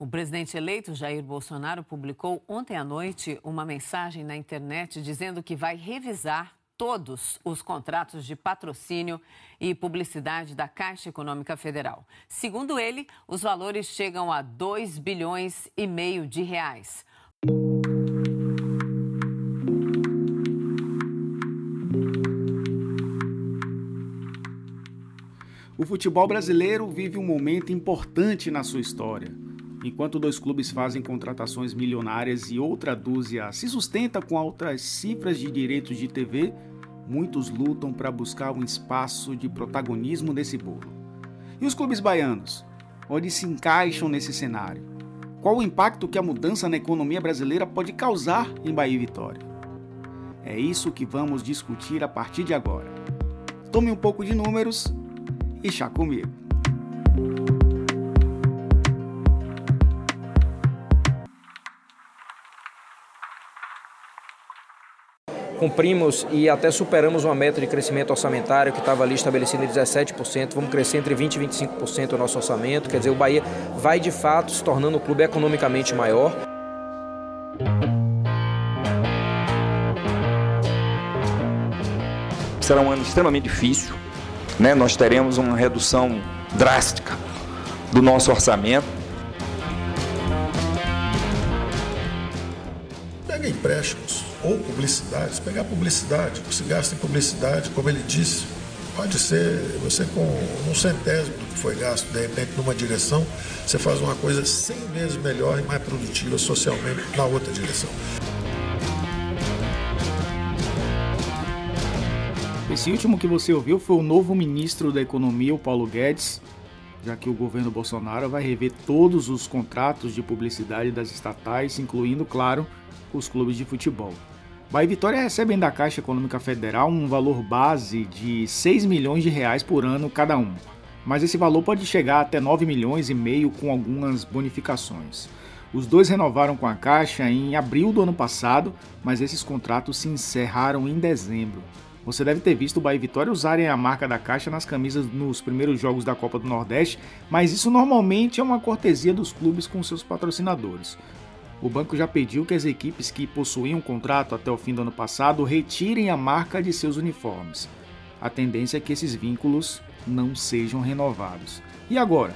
O presidente eleito Jair Bolsonaro publicou ontem à noite uma mensagem na internet dizendo que vai revisar todos os contratos de patrocínio e publicidade da Caixa Econômica Federal. Segundo ele, os valores chegam a 2 bilhões e meio de reais. O futebol brasileiro vive um momento importante na sua história. Enquanto dois clubes fazem contratações milionárias e outra dúzia se sustenta com altas cifras de direitos de TV, muitos lutam para buscar um espaço de protagonismo nesse bolo. E os clubes baianos? Onde se encaixam nesse cenário? Qual o impacto que a mudança na economia brasileira pode causar em Bahia e Vitória? É isso que vamos discutir a partir de agora. Tome um pouco de números e chá comigo. Cumprimos e até superamos uma meta de crescimento orçamentário que estava ali estabelecida em 17%. Vamos crescer entre 20% e 25% o nosso orçamento. Quer dizer, o Bahia vai de fato se tornando um clube economicamente maior. Será um ano extremamente difícil. Né? Nós teremos uma redução drástica do nosso orçamento. Empréstimos ou publicidade, se pegar publicidade, se gasta em publicidade, como ele disse, pode ser você com um centésimo do que foi gasto, de repente, numa direção, você faz uma coisa 100 vezes melhor e mais produtiva socialmente na outra direção. Esse último que você ouviu foi o novo ministro da Economia, o Paulo Guedes, já que o governo Bolsonaro vai rever todos os contratos de publicidade das estatais, incluindo, claro, os clubes de futebol. Bahia e Vitória recebem da Caixa Econômica Federal um valor base de 6 milhões de reais por ano cada um, mas esse valor pode chegar até 9 milhões e meio com algumas bonificações. Os dois renovaram com a Caixa em abril do ano passado, mas esses contratos se encerraram em dezembro. Você deve ter visto o Bahia e Vitória usarem a marca da Caixa nas camisas nos primeiros jogos da Copa do Nordeste, mas isso normalmente é uma cortesia dos clubes com seus patrocinadores. O banco já pediu que as equipes que possuíam contrato até o fim do ano passado retirem a marca de seus uniformes. A tendência é que esses vínculos não sejam renovados. E agora?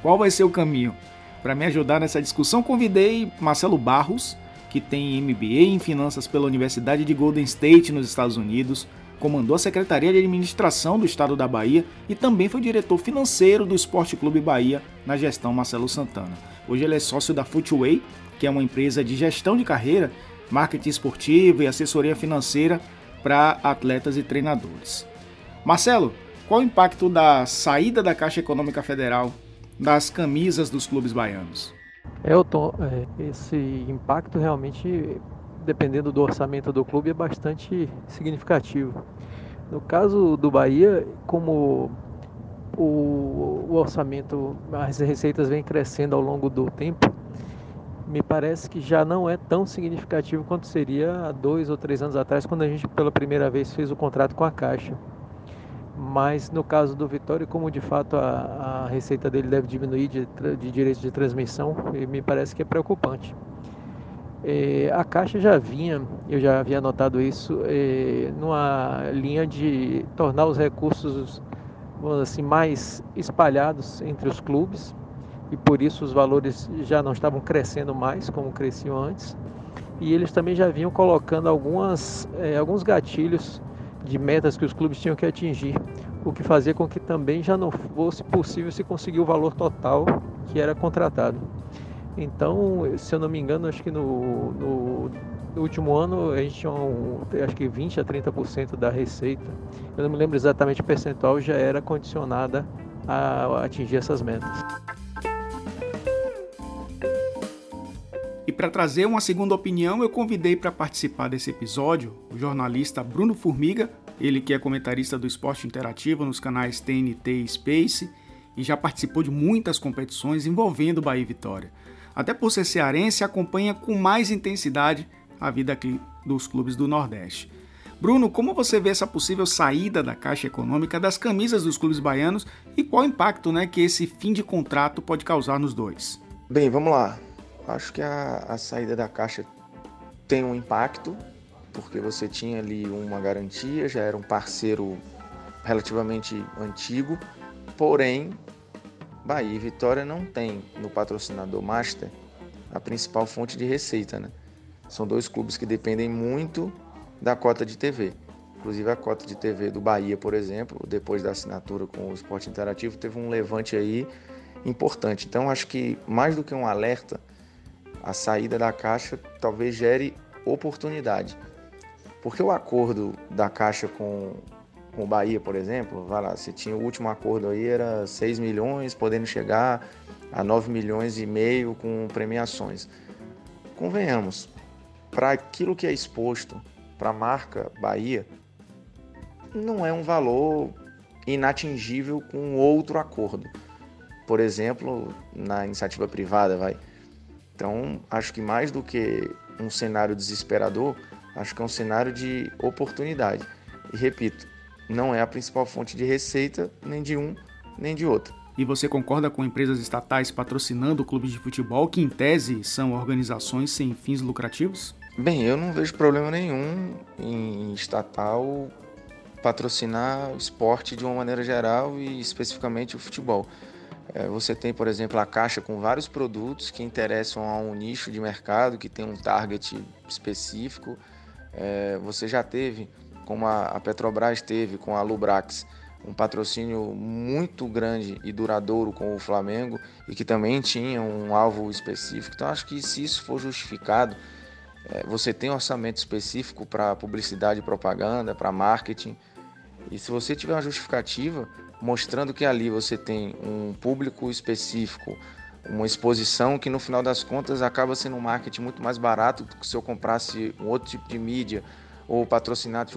Qual vai ser o caminho? Para me ajudar nessa discussão, convidei Marcelo Barros, que tem MBA em Finanças pela Universidade de Golden State, nos Estados Unidos, comandou a Secretaria de Administração do Estado da Bahia e também foi diretor financeiro do Esporte Clube Bahia na gestão Marcelo Santana. Hoje ele é sócio da Footway, que é uma empresa de gestão de carreira, marketing esportivo e assessoria financeira para atletas e treinadores. Marcelo, qual o impacto da saída da Caixa Econômica Federal das camisas dos clubes baianos? Elton, é, esse impacto realmente, dependendo do orçamento do clube, é bastante significativo. No caso do Bahia, como o orçamento, as receitas vêm crescendo ao longo do tempo, me parece que já não é tão significativo quanto seria há dois ou três anos atrás, quando a gente pela primeira vez fez o contrato com a Caixa. Mas no caso do Vitória, como de fato a, a receita dele deve diminuir de, de direitos de transmissão, me parece que é preocupante. É, a Caixa já vinha, eu já havia notado isso, é, numa linha de tornar os recursos assim, mais espalhados entre os clubes, e por isso os valores já não estavam crescendo mais como cresciam antes. E eles também já vinham colocando algumas, é, alguns gatilhos de metas que os clubes tinham que atingir, o que fazia com que também já não fosse possível se conseguir o valor total que era contratado. Então, se eu não me engano, acho que no, no, no último ano a gente tinha um, acho que 20 a 30% da receita, eu não me lembro exatamente o percentual, já era condicionada a atingir essas metas. Para trazer uma segunda opinião, eu convidei para participar desse episódio o jornalista Bruno Formiga, ele que é comentarista do esporte interativo nos canais TNT e Space e já participou de muitas competições envolvendo Bahia e Vitória. Até por ser cearense, acompanha com mais intensidade a vida aqui dos clubes do Nordeste. Bruno, como você vê essa possível saída da Caixa Econômica das camisas dos clubes baianos e qual impacto né, que esse fim de contrato pode causar nos dois? Bem, vamos lá. Acho que a, a saída da Caixa tem um impacto, porque você tinha ali uma garantia, já era um parceiro relativamente antigo, porém, Bahia e Vitória não tem no patrocinador Master a principal fonte de receita, né? São dois clubes que dependem muito da cota de TV. Inclusive a cota de TV do Bahia, por exemplo, depois da assinatura com o Esporte Interativo, teve um levante aí importante. Então acho que mais do que um alerta, a saída da Caixa talvez gere oportunidade. Porque o acordo da Caixa com, com o Bahia, por exemplo, vai lá, você tinha o último acordo aí era 6 milhões, podendo chegar a 9 milhões e meio com premiações. Convenhamos, para aquilo que é exposto para a marca Bahia, não é um valor inatingível com outro acordo. Por exemplo, na iniciativa privada, vai. Então, acho que mais do que um cenário desesperador, acho que é um cenário de oportunidade. E repito, não é a principal fonte de receita nem de um nem de outro. E você concorda com empresas estatais patrocinando clubes de futebol que, em tese, são organizações sem fins lucrativos? Bem, eu não vejo problema nenhum em estatal patrocinar o esporte de uma maneira geral e especificamente o futebol. É, você tem, por exemplo, a caixa com vários produtos que interessam a um nicho de mercado, que tem um target específico. É, você já teve, como a Petrobras teve com a Lubrax, um patrocínio muito grande e duradouro com o Flamengo e que também tinha um alvo específico. Então, acho que se isso for justificado, é, você tem um orçamento específico para publicidade e propaganda, para marketing. E se você tiver uma justificativa, mostrando que ali você tem um público específico, uma exposição que no final das contas acaba sendo um marketing muito mais barato do que se eu comprasse um outro tipo de mídia ou patrocinasse,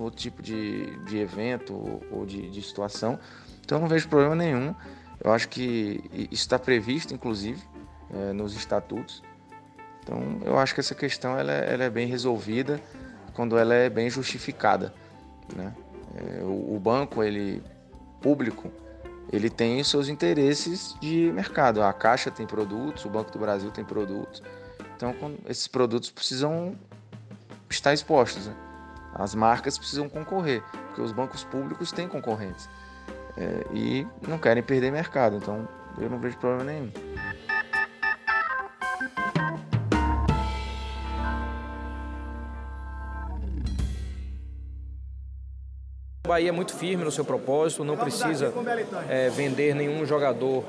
um outro tipo de, de evento ou, de, de situação. Então eu não vejo problema nenhum. Eu acho que isso está previsto, inclusive, é, nos estatutos. Então eu acho que essa questão ela, é, ela é bem resolvida quando ela é bem justificada. Né? É, o, banco ele público, ele tem seus interesses de mercado. A Caixa tem produtos, o Banco do Brasil tem produtos. Então, esses produtos precisam estar expostos. Né? As marcas precisam concorrer, porque os bancos públicos têm concorrentes é, e não querem perder mercado. Então, eu não vejo problema nenhum. Bahia é muito firme no seu propósito, não precisa é, vender nenhum jogador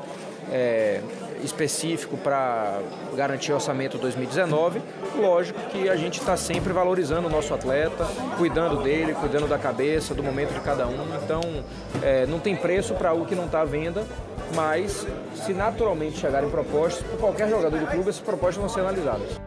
é, específico para garantir o orçamento 2019. Lógico que a gente está sempre valorizando o nosso atleta, cuidando dele, cuidando da cabeça, do momento de cada um. Então, é, não tem preço para algo que não está à venda, mas se naturalmente chegarem propostas, por qualquer jogador do clube, essas propostas vão ser analisadas.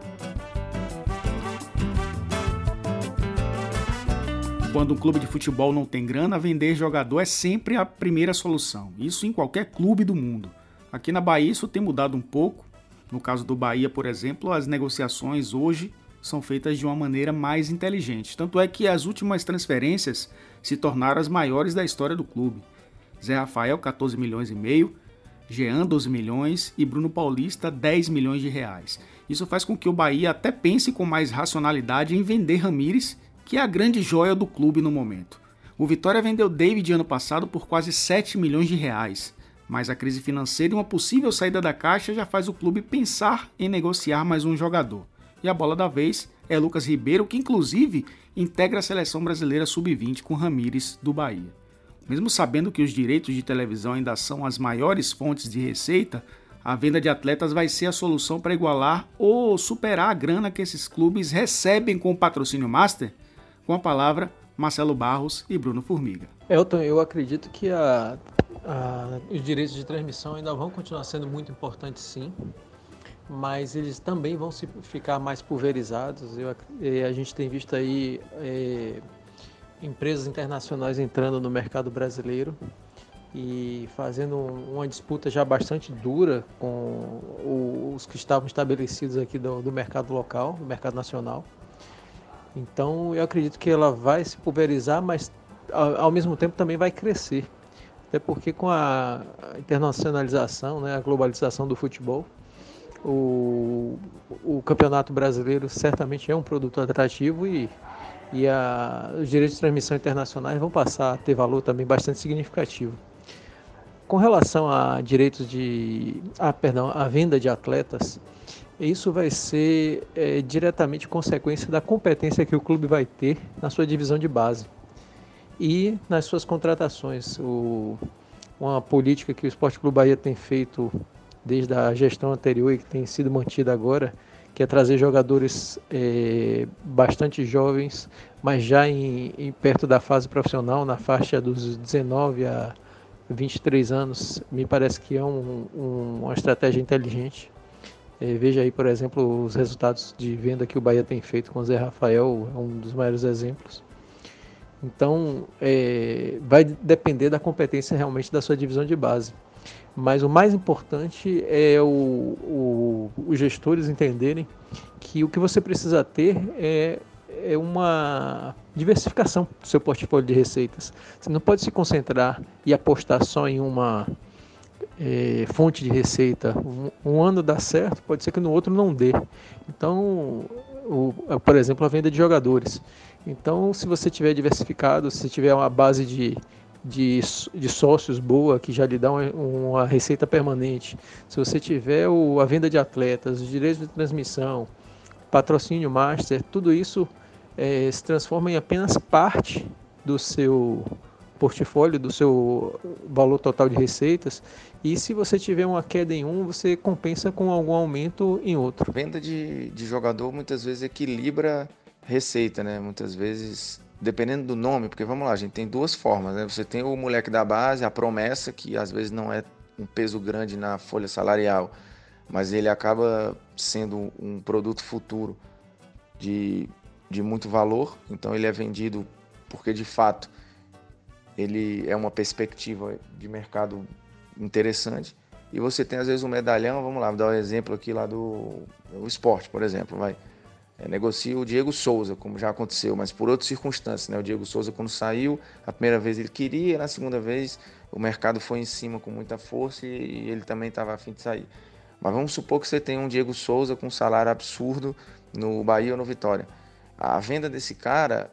Quando um clube de futebol não tem grana, vender jogador é sempre a primeira solução. Isso em qualquer clube do mundo. Aqui na Bahia isso tem mudado um pouco. No caso do Bahia, por exemplo, as negociações hoje são feitas de uma maneira mais inteligente. Tanto é que as últimas transferências se tornaram as maiores da história do clube. Zé Rafael, 14 milhões e meio, Jean, 12 milhões e Bruno Paulista, 10 milhões de reais. Isso faz com que o Bahia até pense com mais racionalidade em vender Ramires que é a grande joia do clube no momento. O Vitória vendeu David ano passado por quase 7 milhões de reais, mas a crise financeira e uma possível saída da caixa já faz o clube pensar em negociar mais um jogador. E a bola da vez é Lucas Ribeiro, que inclusive integra a seleção brasileira sub-20 com Ramires do Bahia. Mesmo sabendo que os direitos de televisão ainda são as maiores fontes de receita, a venda de atletas vai ser a solução para igualar ou superar a grana que esses clubes recebem com o patrocínio master com a palavra, Marcelo Barros e Bruno Formiga. Elton, eu acredito que a, a, os direitos de transmissão ainda vão continuar sendo muito importantes, sim, mas eles também vão se ficar mais pulverizados. Eu, a gente tem visto aí é, empresas internacionais entrando no mercado brasileiro e fazendo uma disputa já bastante dura com os que estavam estabelecidos aqui do, do mercado local, do mercado nacional. Então eu acredito que ela vai se pulverizar, mas ao, mesmo tempo também vai crescer. até porque com a internacionalização, né, a globalização do futebol, o, o campeonato brasileiro certamente é um produto atrativo e, e a, os direitos de transmissão internacionais vão passar a ter valor também bastante significativo. Com relação a direitos de, ah, perdão, a venda de atletas, isso vai ser é, diretamente consequência da competência que o clube vai ter na sua divisão de base e nas suas contratações. O, uma política que o Esporte Clube Bahia tem feito desde a gestão anterior e que tem sido mantida agora, que é trazer jogadores é, bastante jovens, mas já em, em, perto da fase profissional, na faixa dos 19 a 23 anos, me parece que é um, um, uma estratégia inteligente. É, veja aí, por exemplo, os resultados de venda que o Bahia tem feito com o Zé Rafael, é um dos maiores exemplos. Então, é, vai depender da competência realmente da sua divisão de base. Mas o mais importante é o, o, os gestores entenderem que o que você precisa ter é é uma diversificação do seu portfólio de receitas. Você não pode se concentrar e apostar só em uma é, fonte de receita. Um, ano dá certo, pode ser que no outro não dê. Então, o, por exemplo, a venda de jogadores. Então, se você tiver diversificado, se tiver uma base de, de, de sócios boa, que já lhe dá uma, uma receita permanente, se você tiver o, a venda de atletas, os direitos de transmissão, patrocínio master, tudo isso é, se transforma em apenas parte do seu portfólio, do seu valor total de receitas. E se você tiver uma queda em um, você compensa com algum aumento em outro. Venda de, de jogador muitas vezes equilibra receita, né? Muitas vezes, dependendo do nome, porque vamos lá, a gente tem duas formas, né? Você tem o moleque da base, a promessa, que às vezes não é um peso grande na folha salarial, mas ele acaba sendo um produto futuro de de muito valor, então ele é vendido porque de fato ele é uma perspectiva de mercado interessante. E você tem às vezes um medalhão, vamos lá, vou dar um exemplo aqui lá do o esporte, por exemplo, vai. É, negocia o Diego Souza, como já aconteceu, mas por outras circunstâncias, né? O Diego Souza quando saiu, a primeira vez ele queria, na segunda vez o mercado foi em cima com muita força e, e ele também estava afim de sair. Mas vamos supor que você tem um Diego Souza com um salário absurdo no Bahia ou no Vitória. A venda desse cara,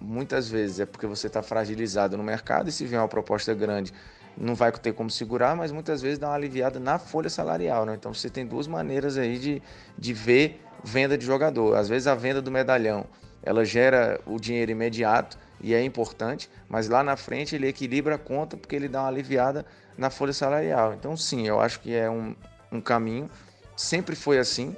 muitas vezes, é porque você está fragilizado no mercado e se vier uma proposta grande, não vai ter como segurar, mas muitas vezes dá uma aliviada na folha salarial. Né? Então você tem duas maneiras aí de, de ver venda de jogador. Às vezes a venda do medalhão ela gera o dinheiro imediato e é importante, mas lá na frente ele equilibra a conta porque ele dá uma aliviada na folha salarial. Então, sim, eu acho que é um, um caminho. Sempre foi assim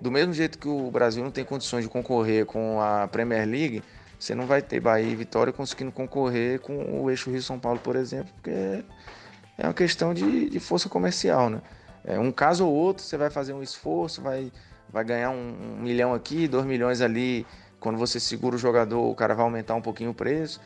do mesmo jeito que o Brasil não tem condições de concorrer com a Premier League, você não vai ter Bahia e Vitória conseguindo concorrer com o eixo Rio-São Paulo, por exemplo, porque é uma questão de, de força comercial, né? É, um caso ou outro, você vai fazer um esforço, vai, vai ganhar um, um milhão aqui, dois milhões ali. Quando você segura o jogador, o cara vai aumentar um pouquinho o preço,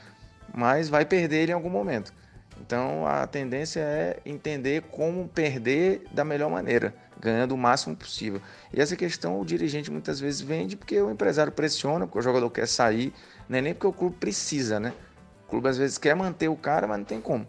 mas vai perder ele em algum momento. Então a tendência é entender como perder da melhor maneira ganhando o máximo possível. E essa questão o dirigente muitas vezes vende porque o empresário pressiona, porque o jogador quer sair, não é nem porque o clube precisa, né? O clube às vezes quer manter o cara, mas não tem como.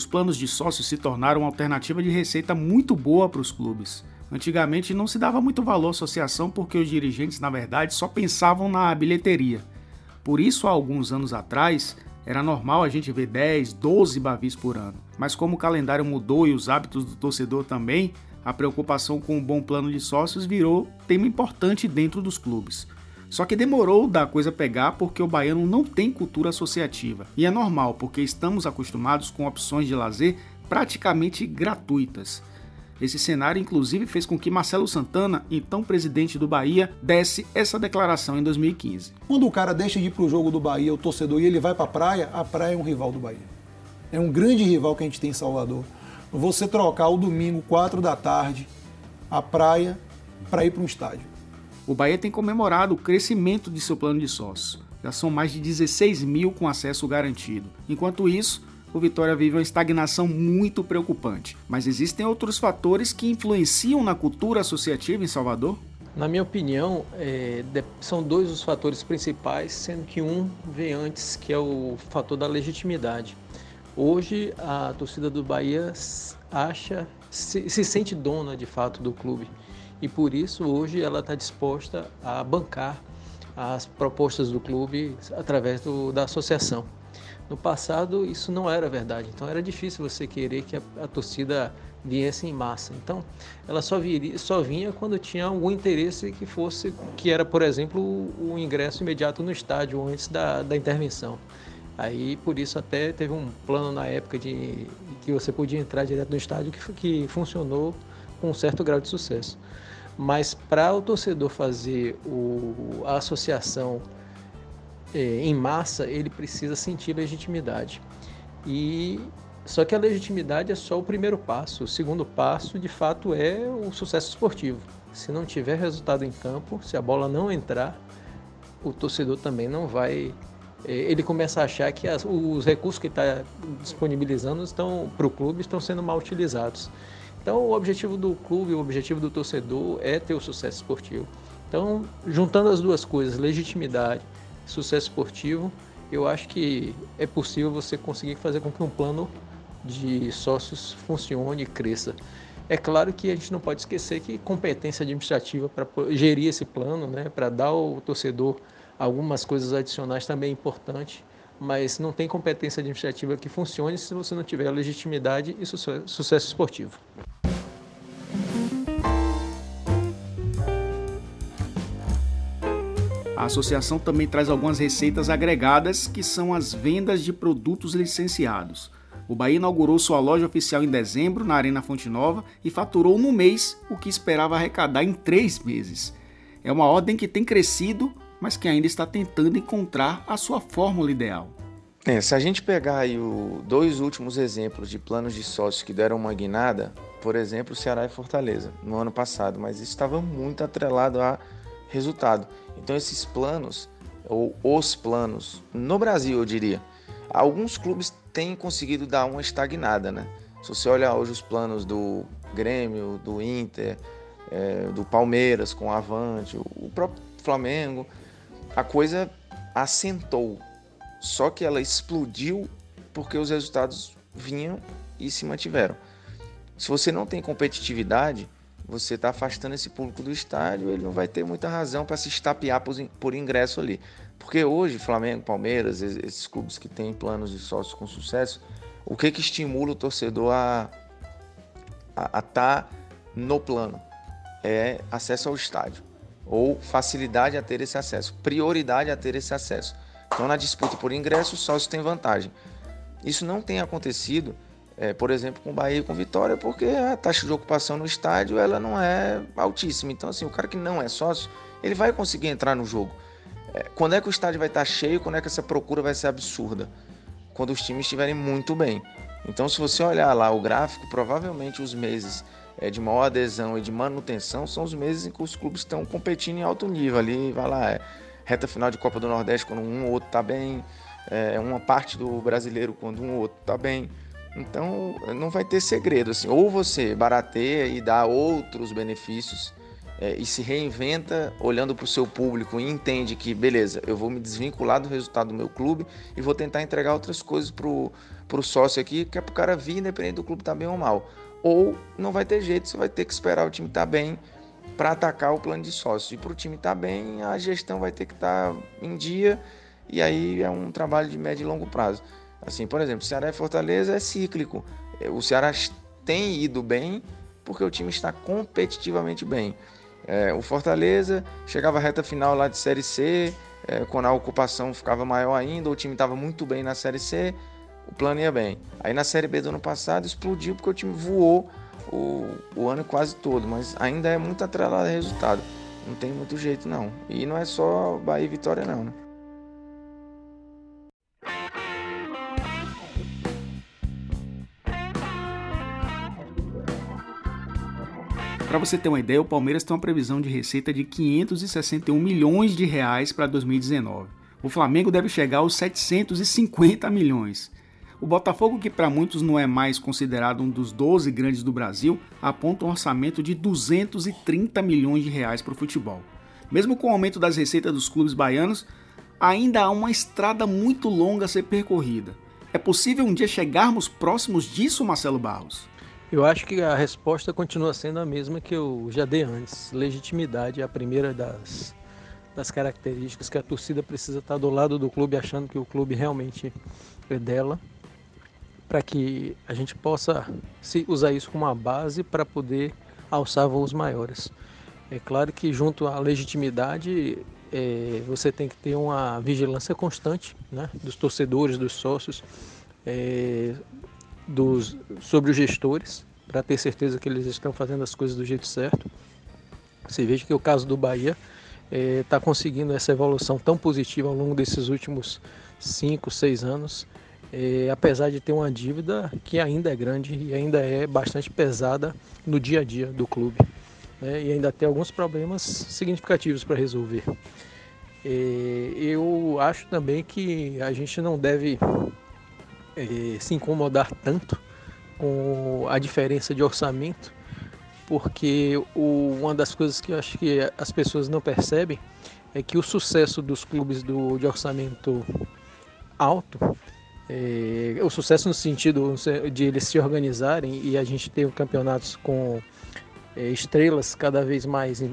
Os planos de sócios se tornaram uma alternativa de receita muito boa para os clubes. Antigamente não se dava muito valor à associação porque os dirigentes, na verdade, só pensavam na bilheteria. Por isso, há alguns anos atrás, era normal a gente ver 10, 12 bavis por ano. Mas como o calendário mudou e os hábitos do torcedor também, a preocupação com um bom plano de sócios virou tema importante dentro dos clubes. Só que demorou da coisa pegar porque o baiano não tem cultura associativa. E é normal, porque estamos acostumados com opções de lazer praticamente gratuitas. Esse cenário, inclusive, fez com que Marcelo Santana, então presidente do Bahia, desse essa declaração em 2015. Quando o cara deixa de ir para o jogo do Bahia, o torcedor, e ele vai para a praia, a praia é um rival do Bahia. É um grande rival que a gente tem em Salvador. Você trocar o domingo, 4 da tarde, a praia, para ir para um estádio. O Bahia tem comemorado o crescimento de seu plano de sócios. Já são mais de 16 mil com acesso garantido. Enquanto isso, o Vitória vive uma estagnação muito preocupante. Mas existem outros fatores que influenciam na cultura associativa em Salvador? Na minha opinião, é, são dois os fatores principais, sendo que um vem antes, que é o fator da legitimidade. Hoje, a torcida do Bahia acha, se, se sente dona de fato do clube e por isso hoje ela está disposta a bancar as propostas do clube através do, da associação. No passado isso não era verdade, então era difícil você querer que a, a torcida viesse em massa. Então ela só, viria, só vinha quando tinha algum interesse que fosse, que era por exemplo o, o ingresso imediato no estádio antes da, da intervenção. Aí por isso até teve um plano na época de que você podia entrar direto no estádio que, que funcionou com um certo grau de sucesso. Mas para o torcedor fazer o, a associação é, em massa, ele precisa sentir legitimidade. E só que a legitimidade é só o primeiro passo. O segundo passo, de fato, é o sucesso esportivo. Se não tiver resultado em campo, se a bola não entrar, o torcedor também não vai. É, ele começa a achar que as, os recursos que está disponibilizando estão para o clube estão sendo mal utilizados. Então, o objetivo do clube, o objetivo do torcedor é ter o sucesso esportivo. Então, juntando as duas coisas, legitimidade sucesso esportivo, eu acho que é possível você conseguir fazer com que um plano de sócios funcione e cresça. É claro que a gente não pode esquecer que competência administrativa para gerir esse plano, né, para dar ao torcedor algumas coisas adicionais também é importante, mas não tem competência administrativa que funcione se você não tiver legitimidade e sucesso esportivo. A associação também traz algumas receitas agregadas, que são as vendas de produtos licenciados. O Bahia inaugurou sua loja oficial em dezembro, na Arena Fonte Nova, e faturou no mês o que esperava arrecadar em três meses. É uma ordem que tem crescido, mas que ainda está tentando encontrar a sua fórmula ideal. É, se a gente pegar aí dois últimos exemplos de planos de sócios que deram uma guinada, por exemplo, Ceará e Fortaleza, no ano passado, mas isso estava muito atrelado a resultado. Então esses planos, ou os planos, no Brasil eu diria, alguns clubes têm conseguido dar uma estagnada, né? Se você olhar hoje os planos do Grêmio, do Inter, é, do Palmeiras com o Avante, o próprio Flamengo, a coisa assentou. Só que ela explodiu porque os resultados vinham e se mantiveram. Se você não tem competitividade, você está afastando esse público do estádio, ele não vai ter muita razão para se estapear por, ingresso ali. Porque hoje, Flamengo, Palmeiras, esses clubes que têm planos de sócios com sucesso, o que, que estimula o torcedor a estar tá no plano? É acesso ao estádio, ou facilidade a ter esse acesso, prioridade a ter esse acesso. Então, na disputa por ingresso, o sócio tem vantagem. Isso não tem acontecido é, por exemplo, com Bahia e com Vitória, porque a taxa de ocupação no estádio ela não é altíssima. Então, assim, o cara que não é sócio, ele vai conseguir entrar no jogo. É, quando é que o estádio vai estar cheio? Quando é que essa procura vai ser absurda? Quando os times estiverem muito bem. Então, se você olhar lá o gráfico, provavelmente os meses é, de maior adesão e de manutenção são os meses em que os clubes estão competindo em alto nível. Ali, vai lá, é, reta final de Copa do Nordeste, quando um ou outro está bem, é, uma parte do brasileiro, quando um ou outro está bem. Então não vai ter segredo assim. Ou você barateia e dá outros benefícios é, e se reinventa olhando para o seu público e entende que beleza, eu vou me desvincular do resultado do meu clube e vou tentar entregar outras coisas para o sócio aqui, que é para o cara vir independente do clube estar tá bem ou mal. Ou não vai ter jeito, você vai ter que esperar o time estar tá bem para atacar o plano de sócio. E para o time estar tá bem, a gestão vai ter que estar tá em dia e aí é um trabalho de médio e longo prazo. Assim, por exemplo, Ceará e Fortaleza é cíclico. O Ceará tem ido bem porque o time está competitivamente bem. É, o Fortaleza chegava à reta final lá de Série C, é, quando a ocupação ficava maior ainda, o time estava muito bem na Série C, o plano ia bem. Aí na Série B do ano passado explodiu porque o time voou o, o ano quase todo, mas ainda é muito atrelado a resultado. Não tem muito jeito não. E não é só Bahia e Vitória não, né? Para você ter uma ideia, o Palmeiras tem uma previsão de receita de 561 milhões de reais para 2019. O Flamengo deve chegar aos 750 milhões. O Botafogo, que para muitos não é mais considerado um dos 12 grandes do Brasil, aponta um orçamento de 230 milhões de reais para o futebol. Mesmo com o aumento das receitas dos clubes baianos, ainda há uma estrada muito longa a ser percorrida. É possível um dia chegarmos próximos disso, Marcelo Barros? Eu acho que a resposta continua sendo a mesma que eu já dei antes. Legitimidade é a primeira das, das características que a torcida precisa estar do lado do clube, achando que o clube realmente é dela, para que a gente possa se usar isso como uma base para poder alçar voos maiores. É claro que junto à legitimidade é, você tem que ter uma vigilância constante né, dos torcedores, dos sócios, é, dos, sobre os gestores, para ter certeza que eles estão fazendo as coisas do jeito certo. Você veja que o caso do Bahia está é, conseguindo essa evolução tão positiva ao longo desses últimos 5, 6 anos, é, apesar de ter uma dívida que ainda é grande e ainda é bastante pesada no dia a dia do clube. Né, e ainda tem alguns problemas significativos para resolver. É, eu acho também que a gente não deve é, se incomodar tanto com a diferença de orçamento, porque o, uma das coisas que eu acho que as pessoas não percebem é que o sucesso dos clubes do, de orçamento alto, é, o sucesso no sentido de eles se organizarem e a gente ter campeonatos com é, estrelas cada vez mais é,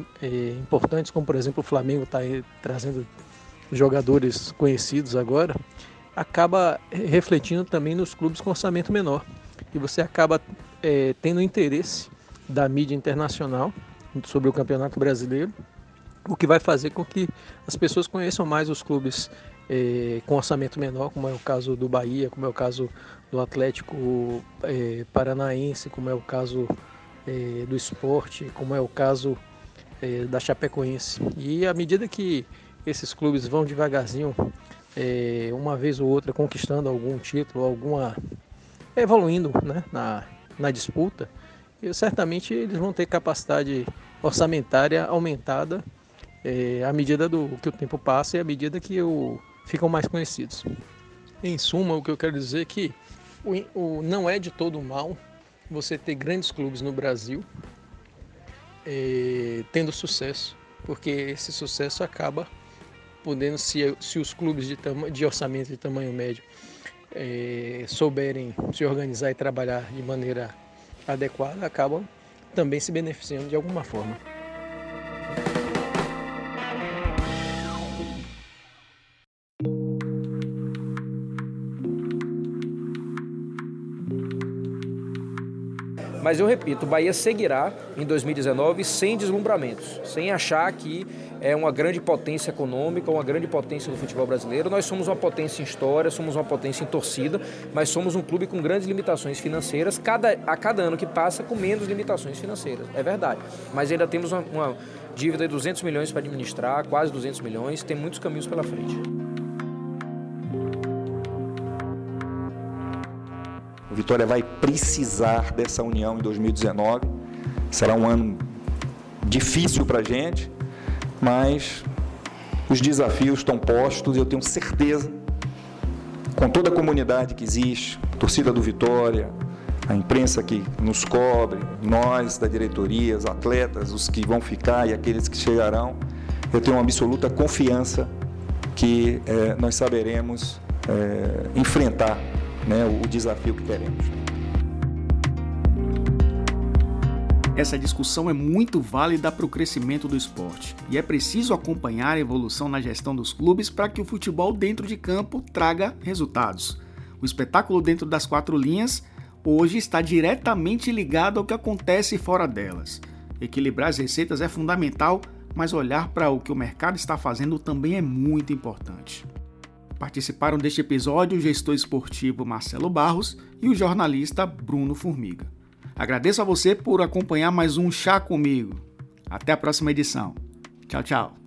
importantes, como por exemplo o Flamengo está trazendo jogadores conhecidos agora, acaba refletindo também nos clubes com orçamento menor. E você acaba é, tendo interesse da mídia internacional sobre o Campeonato Brasileiro, o que vai fazer com que as pessoas conheçam mais os clubes é, com orçamento menor, como é o caso do Bahia, como é o caso do Atlético é, Paranaense, como é o caso é, do esporte, como é o caso é, da Chapecoense. E à medida que esses clubes vão devagarzinho é, uma vez ou outra conquistando algum título, alguma evoluindo né, na, na disputa, e certamente eles vão ter capacidade orçamentária aumentada é, à medida do que o tempo passa e à medida que o, ficam mais conhecidos. Em suma, o que eu quero dizer é que o, o, não é de todo mal você ter grandes clubes no Brasil é, tendo sucesso, porque esse sucesso acaba podendo, se, se os clubes de, de orçamento de tamanho médio é, souberem se organizar e trabalhar de maneira adequada, acabam também se beneficiando de alguma forma. Mas eu repito, o Bahia seguirá em 2019 sem deslumbramentos, sem achar que é uma grande potência econômica, uma grande potência do futebol brasileiro. Nós somos uma potência em história, somos uma potência em torcida, mas somos um clube com grandes limitações financeiras, cada, a cada ano que passa com menos limitações financeiras, é verdade. Mas ainda temos uma, uma dívida de 200 milhões para administrar, quase 200 milhões, tem muitos caminhos pela frente. Vitória vai precisar dessa união em 2019. Será um ano difícil para a gente, mas os desafios estão postos e eu tenho certeza, com toda a comunidade que existe, torcida do Vitória, a imprensa que nos cobre, nós da diretoria, os atletas, os que vão ficar e aqueles que chegarão, eu tenho uma absoluta confiança que é, nós saberemos é, enfrentar né, o desafio que teremos. Essa discussão é muito válida para o crescimento do esporte e é preciso acompanhar a evolução na gestão dos clubes para que o futebol dentro de campo traga resultados. O espetáculo dentro das quatro linhas hoje está diretamente ligado ao que acontece fora delas. Equilibrar as receitas é fundamental, mas olhar para o que o mercado está fazendo também é muito importante. Participaram deste episódio o gestor esportivo Marcelo Barros e o jornalista Bruno Formiga. Agradeço a você por acompanhar mais um Chá Comigo. Até a próxima edição. Tchau, tchau.